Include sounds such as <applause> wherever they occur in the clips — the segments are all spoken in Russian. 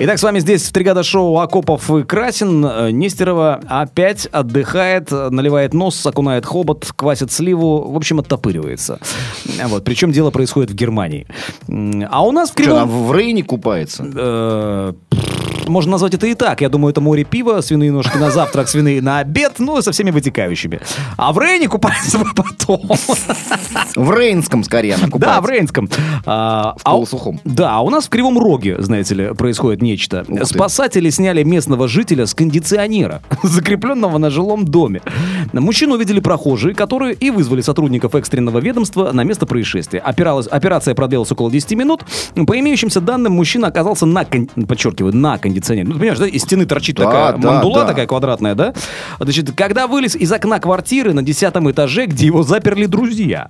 Итак, с вами здесь в Тригада шоу Акопов и Красин. Э, Нестерова опять отдыхает, наливает нос, окунает хобот, квасит сливу, в общем, оттопыривается. Вот. Причем дело происходит в Германии. А у нас в Что, Кривом... она в Рейне купается? Можно назвать это и так. Я думаю, это море пива, свиные ножки на завтрак, свиные на обед, ну со всеми вытекающими. А в Рейне купается потом. В Рейнском скорее она Да, в Рейнском. А, В а полусухом. Да, а у нас в Кривом Роге, знаете ли, происходит нечто. Спасатели сняли местного жителя с кондиционера, <laughs> закрепленного на жилом доме. Мужчину увидели прохожие, которые и вызвали сотрудников экстренного ведомства на место происшествия. Опиралась- операция продлилась около 10 минут. По имеющимся данным, мужчина оказался на, кон- подчеркиваю, на кондиционере. Ну, ты понимаешь, да, из стены торчит Да, такая да, мандула да. такая квадратная, да? Значит, когда вылез из окна квартиры на десятом этаже, где его заперли друзья.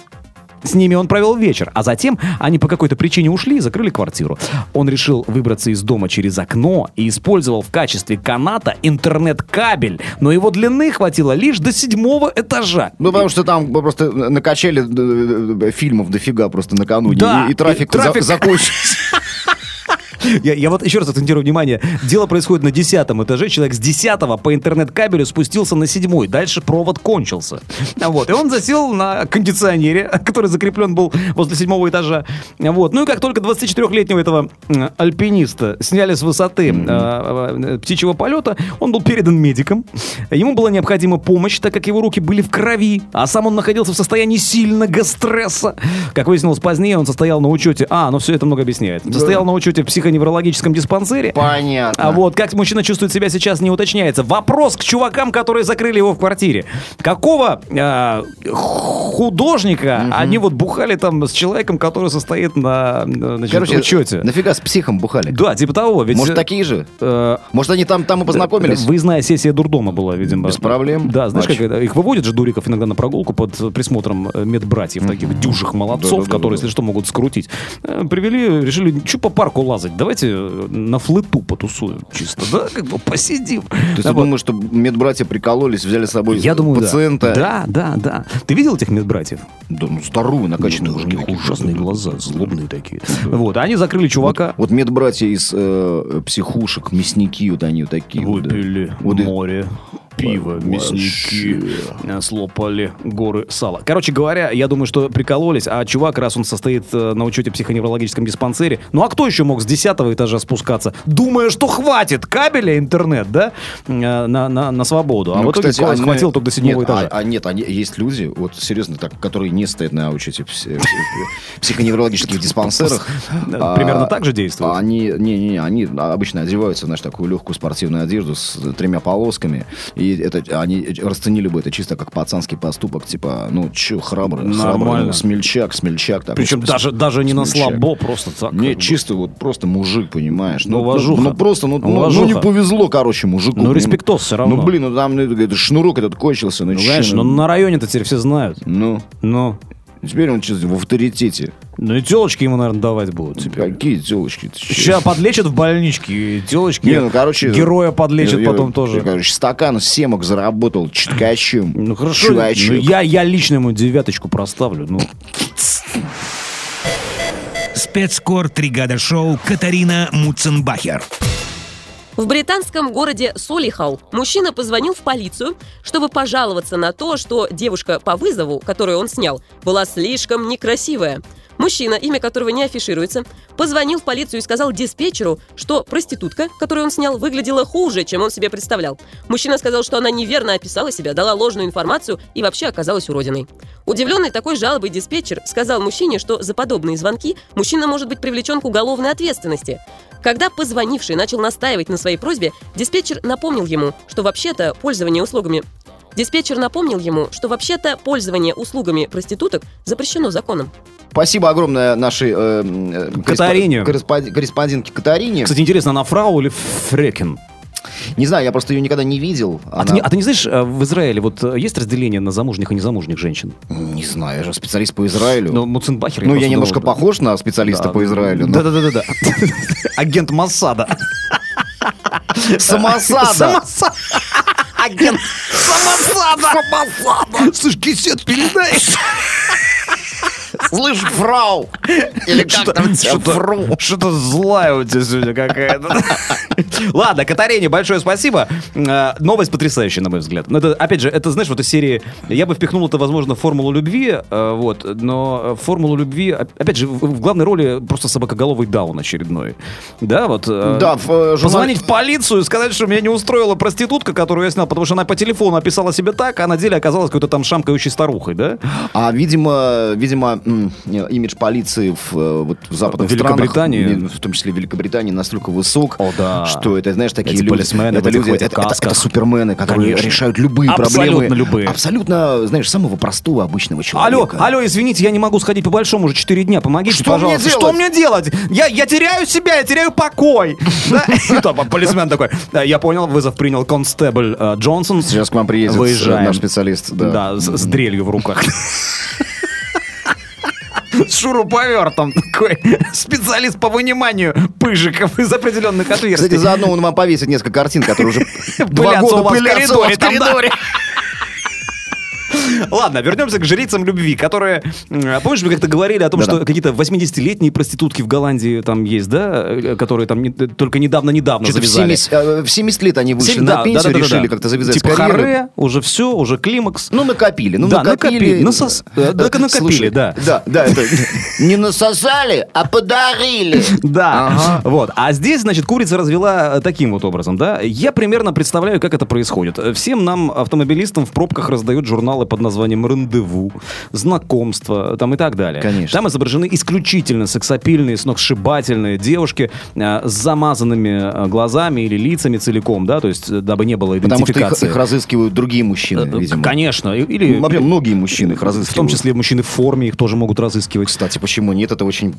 С ними он провел вечер, а затем они по какой-то причине ушли и закрыли квартиру. Он решил выбраться из дома через окно и использовал в качестве каната интернет-кабель, но его длины хватило лишь до седьмого этажа. Ну, потому что там просто накачали э, э, фильмов дофига просто накануне. Да, и, и трафик, и трафик- за- закончился. Я, я вот еще раз акцентирую внимание. Дело происходит на десятом этаже. Человек с десятого по интернет-кабелю спустился на седьмой. Дальше провод кончился. Вот. И он засел на кондиционере, который закреплен был возле седьмого этажа. Вот. Ну и как только 24-летнего этого альпиниста сняли с высоты э, птичьего полета, он был передан медикам. Ему была необходима помощь, так как его руки были в крови, а сам он находился в состоянии сильного стресса. Как выяснилось позднее, он состоял на учете... А, ну все это много объясняет. Состоял на учете в психоневрологическом диспансере. Понятно. А вот как мужчина чувствует себя сейчас не уточняется. Вопрос к чувакам, которые закрыли его в квартире. Какого э, художника они вот бухали там с человеком, который состоит на значит, Короче, учете? нафига с психом бухали? Да, типа того. Ведь, Может, э, такие же? э, Может, они там, там и познакомились? Выездная сессия дурдома была, видимо. Без проблем. Да, знаешь, Матч. как это? Их выводят же дуриков иногда на прогулку под присмотром э, медбратьев, таких дюжих молодцов, Да-да-да-да. которые, если что, могут скрутить. Э, Привели, решили, что по парку лазать, давайте э, на флету потусуем чисто, да, как бы посидим. То есть Да, ты вот. думаешь, что медбратья прикололись, взяли с собой Я думаю, да. пациента? Да, да, да. Ты видел этих медбратьев? Да, ну, здоровые, накачанные у мужики ужасные глаза, злобные такие. Вот, они закрыли чувака. Вот медбратья из э, психушек, мясники, вот они вот такие. да. Выпили Вот и- море, пиво, мясники, э, слопали горы сала. Короче говоря, я думаю, что прикололись, а чувак, раз он состоит э, на учете в психоневрологическом диспансере, ну а кто еще мог с десятого этажа спускаться, думая, что хватит кабеля интернет, да, э, на, на, на свободу. А Ну, в итоге кстати, они- хватило только до седьмого нет, этажа. А, а нет, они, есть люди, вот серьезно так, которые не стоят на учете в пси- в психоневрологических диспансерах. Да, примерно так же действуют? а Они, не, не, не, они обычно одеваются, знаешь, такую легкую спортивную одежду с тремя полосками. И это они расценили бы это чисто как пацанский поступок, типа, ну, че, храбрый, Нормально. храбрый, ну, смельчак, смельчак. такой, Причем типа, даже, даже не на смельчак. слабо, просто так. Не, чисто вот просто мужик, понимаешь? Ну, Уважуха. ну, ну, просто, ну, ну, ну, не повезло, короче, мужику. Ну, респектос всё равно. Ну, блин, ну там ну, шнурок этот кончился. Ну, Ну, знаешь, ну ну, на районе-то теперь все знают. ну, Ну, теперь он в авторитете. Ну и телочки ему, наверное, давать будут теперь. Какие телочки? Сейчас подлечат в больничке, телочки Не, ну, короче... героя подлечат я- потом я, тоже. Короче, стакан семок заработал читкачем. Ну хорошо, Чувачок. ну, я, я лично ему девяточку проставлю. Ну, Спецкор «Тригада шоу» Катарина Муценбахер. В британском городе Солихау мужчина позвонил в полицию, чтобы пожаловаться на то, что девушка по вызову, которую он снял, была слишком некрасивая. Мужчина, имя которого не афишируется, позвонил в полицию и сказал диспетчеру, что проститутка, которую он снял, выглядела хуже, чем он себе представлял. Мужчина сказал, что она неверно описала себя, дала ложную информацию и вообще оказалась уродиной. Удивленный такой жалобой диспетчер сказал мужчине, что за подобные звонки мужчина может быть привлечен к уголовной ответственности. Когда позвонивший начал настаивать на своей просьбе, диспетчер напомнил ему, что вообще-то пользование услугами Диспетчер напомнил ему, что вообще-то пользование услугами проституток запрещено законом. Спасибо огромное нашей э, э, Катарине. корреспо- корреспондентке Катарине. кстати, интересно, она фрау или фрекен? Не знаю, я просто ее никогда не видел. А, Она- ты не, а ты не знаешь, э, в Израиле вот э, есть разделение на замужних и незамужних женщин? Не знаю, я же специалист по Израилю. Ну, Муценбахер... Ну, я просто немножко думал, да. похож на специалиста по Израилю. но- Да-да-да-да. <laughs> Агент Моссада. Самосада. Самосада. Агент Самосада. Самосада. Слышь, кисет передай. Слышь, фрау! Или как там тебя, фру? Что-то злая у тебя сегодня какая-то. <laughs> Ладно, Катарине большое спасибо. Э, Новость потрясающая, на мой взгляд. Но это, опять же, это, знаешь, вот из серии... Я бы впихнул это, возможно, в формулу любви, э, вот, но формулу любви, оп- опять же, в главной роли просто собакоголовый даун очередной. Да, вот... э, Да, в, Позвонить в полицию и сказать, что меня не устроила проститутка, которую я снял, потому что она по телефону описала себя так, а на деле оказалась какой-то там шамкающей старухой, да? А, видимо, видимо, имидж полиции в, вот, в западных странах, в том числе в Великобритании, настолько высок, О, да. что это, знаешь, такие Эти люди, полисмены это, люди это, это- это супермены, которые Конечно. решают любые Абсолютно проблемы. любые. Абсолютно, знаешь, самого простого обычного Алло, человека. алло, извините, я не могу сходить по большому уже 4 дня. Помогите, Что мне пожалуйста. делать? Что мне делать? Я, я теряю себя, я теряю покой. <laughs> Полисмен такой. «Э, Я понял, вызов принял констебль э, Джонсон. Сейчас к вам приедет Выезжаем. наш специалист. Да. С дрелью в руках. <laughs> С шуруповертом такой специалист по выниманию пыжиков из определенных отверстий. Кстати, заодно он вам повесит несколько картин, которые уже <laughs> два года пылятся в коридоре. <laughs> Ладно, вернемся к жрицам любви, которые... Помнишь, мы как-то говорили о том, что какие-то 80-летние проститутки в Голландии там есть, да? э, Которые там не- только недавно-недавно в завязали. 70, э, в 70 лет они вышли на да, пенсию, да, да, да, решили да. как-то завязать Типа карьеру. харе, уже все, уже климакс. Ну, накопили, ну, Да, накопили. насос- э, да, накопили, Слушай, да. Да, да, это <laughs> не насосали, а подарили. Да, Ага. вот. А здесь, значит, курица развела э, таким вот образом, да. Я примерно представляю, как это происходит. Всем нам, автомобилистам, в пробках раздают журналы под названием «Рандеву», «Знакомство» там и так далее. Конечно. Там изображены исключительно сексапильные, сногсшибательные девушки э, с замазанными э, глазами или лицами целиком, да, то есть э, дабы не было Потому что их, идентификации. их разыскивают другие мужчины, Э, видимо. Конечно. Или, Ну, Вообще, многие мужчины их разыскивают. в том числе мужчины в форме их тоже могут разыскивать. Кстати, почему нет? Это очень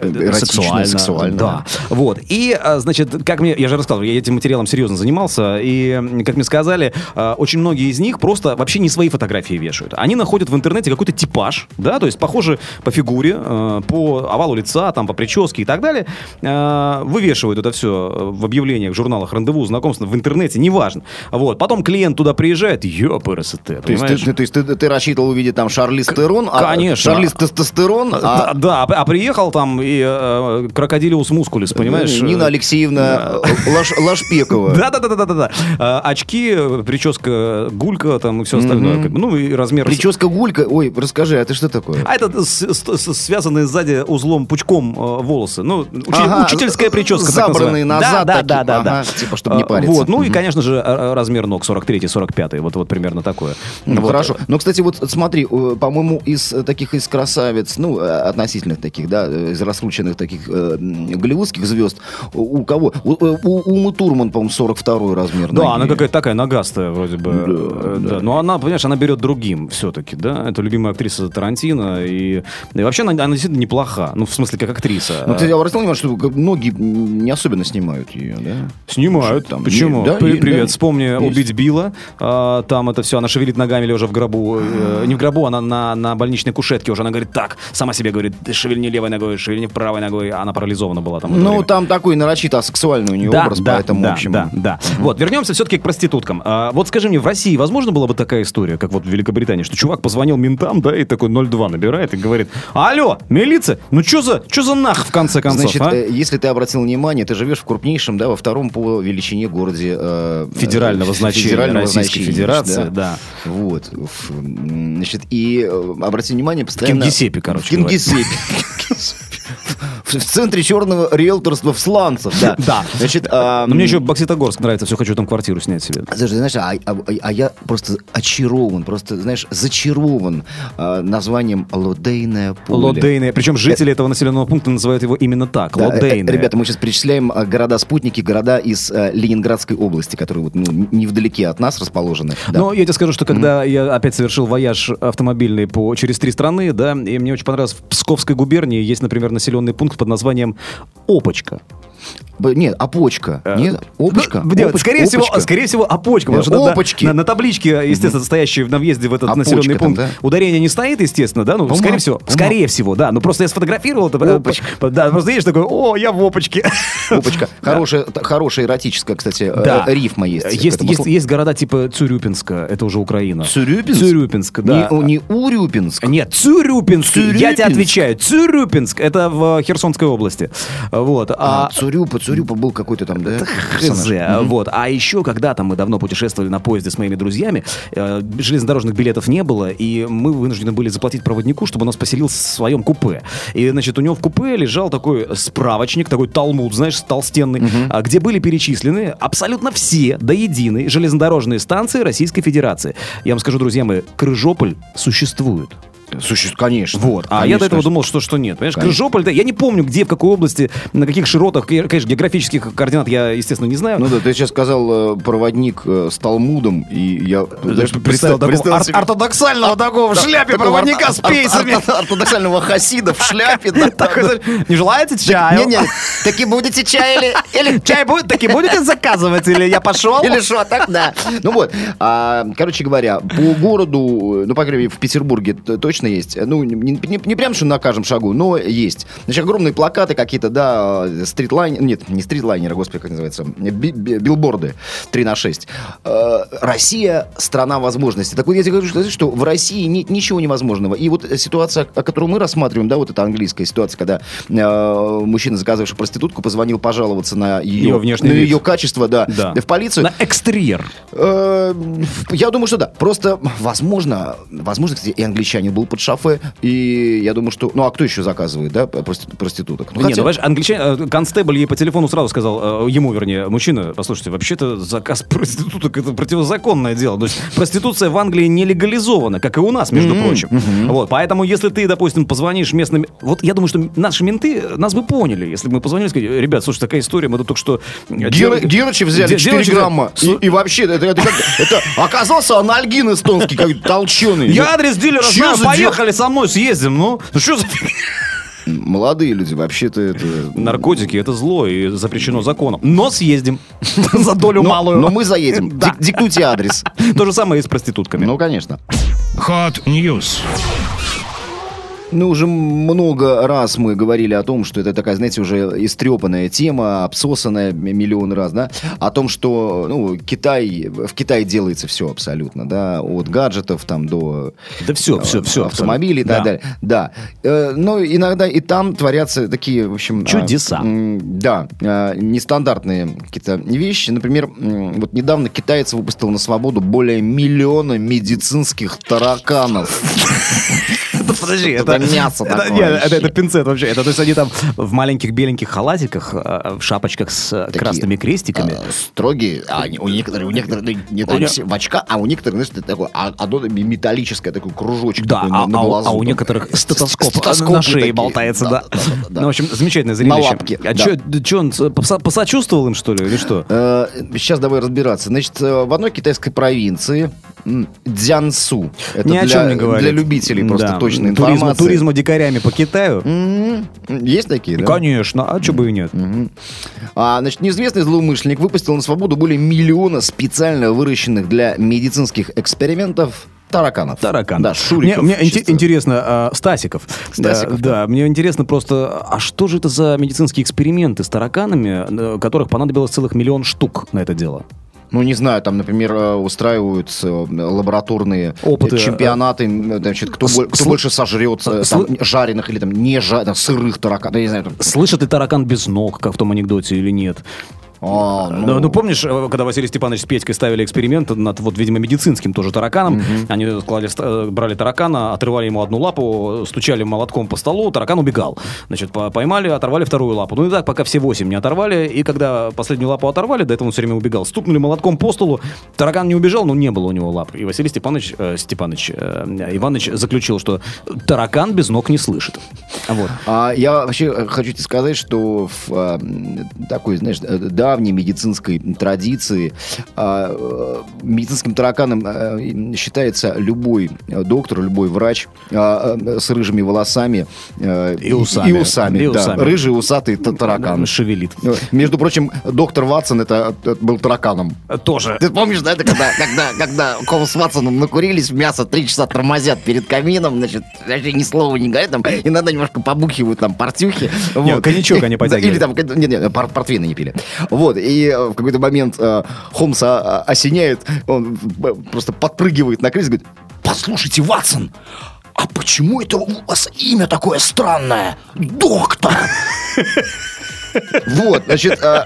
эротично, сексуально. Да. Вот. И, значит, как мне, я же рассказывал, я этим материалом серьезно занимался, и, как мне сказали, очень многие из них просто вообще не свои фотографии вешают. Они находят в интернете какой-то типаж, да, то есть похожи по фигуре, э, по овалу лица, там, по прическе и так далее, э, вывешивают это все в объявлениях, в журналах, рандеву, знакомства, в интернете, неважно. Вот. Потом клиент туда приезжает, ёпрст, То есть, понимаешь? ты, то есть ты, ты рассчитывал увидеть там Шарлиз Терон, а конечно. Шарлиз Тестостерон, Да, а да, а приехал там и э, крокодилиус мускулис, понимаешь? Нина Алексеевна Лаш- Лашпекова. <laughs> Да, да, да, да, да, да. А, очки, э, прическа, гулька там и все остальное. Ну и размер. Прическа гулька. Ой, расскажи, а ты что такое? А это с- с- связанные сзади узлом пучком э, волосы. Ну, учи- Ага, учительская прическа. забранные назад Да, да, такие, да, да, да. ага, типа, чтобы не А, париться. Вот, ну и, Мгм. конечно же, э, размер ног 43-45. Вот, вот примерно такое. Ну, Вот. хорошо. Но, кстати, вот смотри, э, по-моему, из э, таких из красавиц, ну, э, относительных таких, да, э, из раскрученных таких э, голливудских звезд, у у кого? У, э, у, Умы Турман, по-моему, 42 размер Да, ноги. она какая-то такая ногастая вроде бы. Э, да. да. Но она, понимаешь, она берет другим все-таки, да? Это любимая актриса Тарантино. И, и вообще она, она действительно неплоха. Ну, в смысле, как актриса. Ну, ты обратил внимание, что как ноги м, не особенно снимают ее, да? Снимают. Там, Почему? и- да, При- Привет. да, Вспомни есть. «Убить Билла». А, там это все, она шевелит ногами лежа в гробу. Э, не в гробу, она на, на больничной кушетке уже. Она говорит, так, сама себе говорит, шевельни левой ногой, шевельни правой ногой. А Она парализована была там. Ну, там такой нарочито асексуальный у нее образ, поэтому, да, в общем... да, да. Вот, вернемся все-таки к проституткам. А, вот скажи мне, в России возможно была бы такая история, как вот в Великобритании, что чувак позвонил ментам, да, и такой 02 набирает и говорит, алло, милиция, ну что за, что за нах в конце концов, Значит, а?» э, если ты обратил внимание, ты живешь в крупнейшем, да, во втором по величине городе э, Федерального э, значения федерального Российской значения, Федерации, да. Вот. В, м, Значит, и э, обрати внимание, постоянно... Кингисеппе, короче В Кингисеппе. <laughs> <laughs> В центре черного риэлторства в Сланцев, да. Да. Значит, а, Но мне еще Бокситогорск нравится, все хочу там квартиру снять себе. Слушай, знаешь, а, а- а я просто очарован, просто, знаешь, зачарован а, названием Лодейное поле. Лодейное. Причем жители этого населенного пункта называют его именно так. Да, э, Лодейное. Ребята, мы сейчас перечисляем а, города-спутники, города из а, Ленинградской области, которые вот, ну, невдалеке от нас расположены. Да. Но я тебе скажу, что когда я опять совершил вояж автомобильный по, через три страны, да, и мне очень понравилось, в Псковской губернии есть, например, населенный пункт под названием Опочка. Нет, опочка. Нет, опочка. Ну, нет, опочка, скорее, всего, опочка. скорее всего, опочка. Потому Э, что на- опочки. На, на табличке, естественно, стоящей на въезде в этот Опочка населенный там, пункт, да? ударение не стоит, естественно, да? Ну, По-моему, скорее всего. по-моему. Скорее всего, да. Ну, просто я сфотографировал э, Опочка. Да, просто видишь, такой, о, я в опочке. <laughs> Опочка. Хорошая, т- хорошая эротическая, кстати, э, Да. рифма есть. Есть, есть, есть города типа Цюрюпинска, это уже Украина. Цюрюпинск? Цюрюпинск, да. Не, не Урюпинск. Нет, Цюрюпинск. Я тебе Цюрюпинск. отвечаю. Цюрюпинск. Это в Херсонской области. Вот. А, А, Цурюпа, Цурюпа был какой-то там, да? Хз, вот. А еще когда-то мы давно путешествовали на поезде с моими друзьями, э, железнодорожных билетов не было, и мы вынуждены были заплатить проводнику, чтобы он нас поселил в своем купе. И, значит, у него в купе лежал такой справочник, такой талмуд, знаешь, толстенный, а, где были перечислены абсолютно все до единой железнодорожные станции Российской Федерации. Я вам скажу, друзья мои, Крыжополь существует. Существует, конечно. Вот. А я Конечно, до этого конечно. думал, что, что нет. Понимаешь, Конечно. Крыжополь, да, я не помню, где, в какой области, на каких широтах, я, конечно, географических координат я, естественно, не знаю. Ну да, ты сейчас сказал э, проводник э, с Талмудом, и я даже представил такого ор- ортодоксального такого в шляпе такого проводника ор- с ор- пейсами. ор- ортодоксального хасида в шляпе. да, <laughs> да. не желаете чаю? Не-не, таки будете чай или... или <laughs> Чай будет, таки будете заказывать, или я пошел? Или что, так да. Ну вот, а, короче говоря, по городу, ну, по крайней мере, в Петербурге т- точно есть, ну, не, не, не прям что на каждом шагу, но есть. Значит, огромные плакаты какие-то, да, стритлайн, нет, не стритлайнеры, господи, как называется, би- би- билборды 3 на 6. Э, Россия – страна возможностей. Так вот, я тебе говорю, что, что в России нет ничего невозможного. И вот ситуация, о которой мы рассматриваем, да, вот эта английская ситуация, когда э, мужчина, заказывавший проститутку, позвонил пожаловаться на ее, внешний на вид. ее качество, да, Да. в полицию. На экстерьер. Э, Я думаю, что да. Просто, возможно, возможно, кстати, и англичанин был под шофе, и я думаю, что... Ну, а кто еще заказывает, да, прости- проституток? Ну, Нет, хотя- ну, понимаешь, англичанин, э, констебль ей по телефону сразу сказал, э, ему, вернее, мужчина, послушайте, вообще-то заказ <laughs> проституток это противозаконное дело. То есть проституция в Англии не легализована, как и у нас, между прочим. Вот, поэтому если ты, допустим, позвонишь местным... Вот я думаю, что наши менты нас бы поняли, если бы мы позвонили и сказали, ребят, слушай, такая история, мы тут только что... э, Гера- дел- Герыча взяли Де- 4 Герыча- грамма. И, и вообще, это, это, как- это оказался анальгин эстонский, как толченый. Я адрес дилера знаю, поехали со мной, съездим. Ну, ну что за... Молодые люди, вообще-то это... Наркотики это зло и запрещено законом. Но съездим <laughs> за долю малую. но мы заедем. Диктуйте адрес. То же самое и с проститутками. Ну, конечно. Hot News. Ну, уже много раз мы говорили о том, что это такая, знаете, уже истрепанная тема, обсосанная миллион раз, да, о том, что, ну, Китай, в Китае делается все абсолютно, да, от гаджетов там до Да все, э, все, все. автомобилей и так далее. Да. Э, Но иногда и там творятся такие, в общем... а, Чудеса. Да. а, Нестандартные какие-то вещи. Например, вот недавно китаец выпустил на свободу более миллиона медицинских тараканов. <laughs> <laughs> Подожди, Это мясо это, нет, это, это пинцет вообще. Это то есть они там в маленьких беленьких халатиках, э, в шапочках с э, Такие, красными крестиками. а, строгие, а у некоторых, у некоторых, ну, не У все в очках, а у некоторых, знаешь, это такое, а- одно металлическое, такой кружочек Да, такой а, на, на а у- глазу. а у некоторых <laughs> стетоскоп, на шее такие. болтается, да. да, да, да. Ну, в общем, замечательное зрелище. лапке, А что, он э, посочувствовал им, что ли, или что? Э, Сейчас давай разбираться. Значит, э, в одной китайской провинции Дзянсу. Это Ни о для, чем не говорит. для любителей просто Да. точной Туризма, информации. туризма дикарями по Китаю? Есть такие, да? Конечно, а что бы и нет? А, значит, неизвестный злоумышленник выпустил на свободу более миллиона специально выращенных для медицинских экспериментов тараканов. Таракан. Да, шуриков. Мне, мне чисто. интересно, а, Стасиков. Стасиков, Да, да, мне интересно просто, а что же это за медицинские эксперименты с тараканами, э, которых понадобилось целых миллион штук на это дело? Ну, не знаю, там, например, э, устраивают э, лабораторные Опыты, э, чемпионаты, э, значит, кто, с- кто больше сожрет сл- там, жареных или там не жареных, сырых тараканов, я не знаю. Там, Слышит ли таракан без ног, как в том анекдоте, или нет? А, Ну, ну, помнишь, э, когда Василий Степанович с Петькой ставили эксперимент над, вот, видимо, медицинским тоже тараканом, они клали, ст- э, брали таракана, отрывали ему одну лапу, стучали молотком по столу, таракан убегал. Значит, по- поймали, оторвали вторую лапу. Ну и так, пока все восемь не оторвали, и когда последнюю лапу оторвали, до этого он все время убегал, стукнули молотком по столу, таракан не убежал, но не было у него лап. И Василий Степанович, э, Степанович, э, Иванович заключил, что таракан без ног не слышит. Вот. А я вообще э, хочу тебе сказать, что в, м, такой, знаешь, э, древней медицинской традиции. А, э, Медицинским тараканом э, считается любой доктор, любой врач а, э, с рыжими волосами э, И усами. И усами, И да. усами. Рыжий усатый та- таракан. Шевелит. Э, Между прочим, доктор Ватсон это, это был тараканом. Тоже. Ты помнишь, да, это когда, когда, когда Холмс с Ватсоном накурились, мясо три часа тормозят перед камином, значит, вообще ни слова не говорят, там, иногда немножко побухивают там портюхи. Не, коньячок они Да, <laughs> потягивают. Или там, нет, нет, пор- портвейн они пили. Вот, и э, в какой-то момент э, Холмса осеняет, он просто подпрыгивает на кресло и говорит, послушайте, Ватсон, а почему это у вас имя такое странное? Доктор! Вот, значит, э,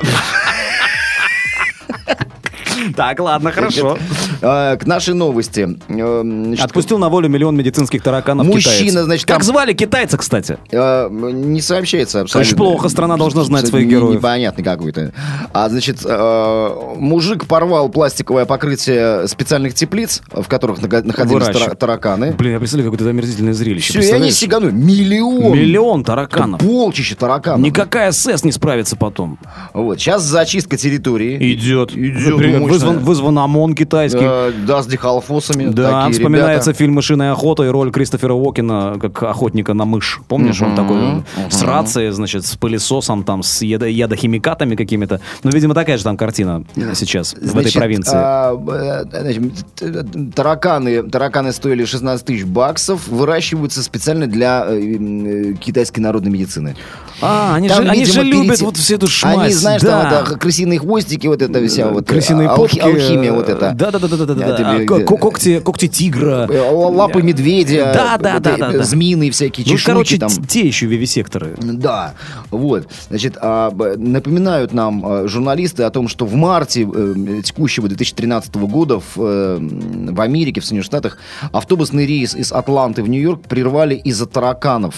Так, ладно, хорошо. Э, к нашей новости. Э, значит, Отпустил на волю миллион медицинских тараканов Мужчина, китаец. значит, Как там- звали китайца, кстати? Э, Не сообщается абсолютно. Конечно, плохо, страна должна знать своих героев. Непонятный какой-то. А, значит, э, мужик порвал пластиковое покрытие специальных теплиц, в которых находились тара- тараканы. Блин, я представляю, какое-то омерзительное зрелище. Все, и они сиганули. Миллион. Миллион тараканов. Полчища тараканов. Никакая СС не справится потом. Вот, сейчас зачистка территории. Идет. Идет вызван, вызван ОМОН китайский. Э, Да, с дихалфосами. Да, такие вспоминается ребята. фильм «Мышиная охота» и роль Кристофера Уокена как охотника на мышь. Помнишь, он такой с рацией, значит, с пылесосом, там, с ядо- ядохимикатами какими-то. Ну, видимо, такая же там картина сейчас в этой Значит, провинции. а, э, значит, тараканы, тараканы стоили 16 тысяч баксов, выращиваются специально для э, э, китайской народной медицины. А, они Там, же, они же любят перейти- вот всю эту шмазь. Они, знаешь, да. там это крысиные хвостики, вот это вся вот Крысиные алхи- попки. алхимия вот это. Да, да. А, когти, когти тигра. Э, Лапы медведя, Да, да, вот да, эти, да, э, да. змеиные всякие Ну, чешуйки короче, там. те еще вивисекторы. Да, вот. Значит, а, напоминают нам а, журналисты о том, что в марте э, текущего 2013 года в, в Америке, в Соединенных Штатах, автобусный рейс из Атланты в Нью-Йорк прервали из-за тараканов.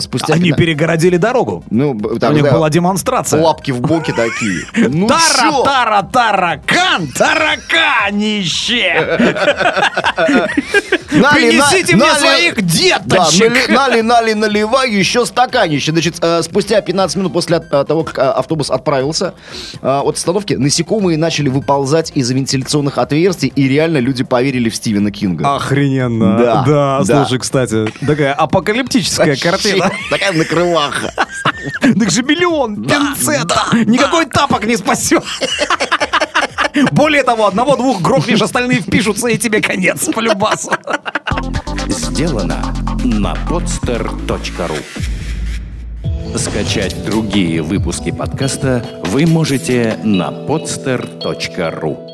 Спустя Они пятна- перегородили дорогу. Ну, б- У там, них да, была демонстрация. лапки в боки такие. <laughs> Ну Тара, тара, таракан, тараканище! <laughs> Нали, Принесите мне нали- своих деточек! нали, нали, нали, наливай еще стаканище. Значит, э, спустя 15 минут после э, того, как э, автобус отправился от остановки, насекомые начали выползать из вентиляционных отверстий, и реально люди поверили в Стивена Кинга. Охрененно. Да, Да, да. слушай, кстати, такая апокалиптическая картина. Такая накрываха. Так же миллион пинцета. Никакой тапок не спасет. Более того, одного-двух грохнешь, остальные впишутся, и тебе конец, полюбасу. Сделано на podster.ru Скачать другие выпуски подкаста вы можете на podster.ru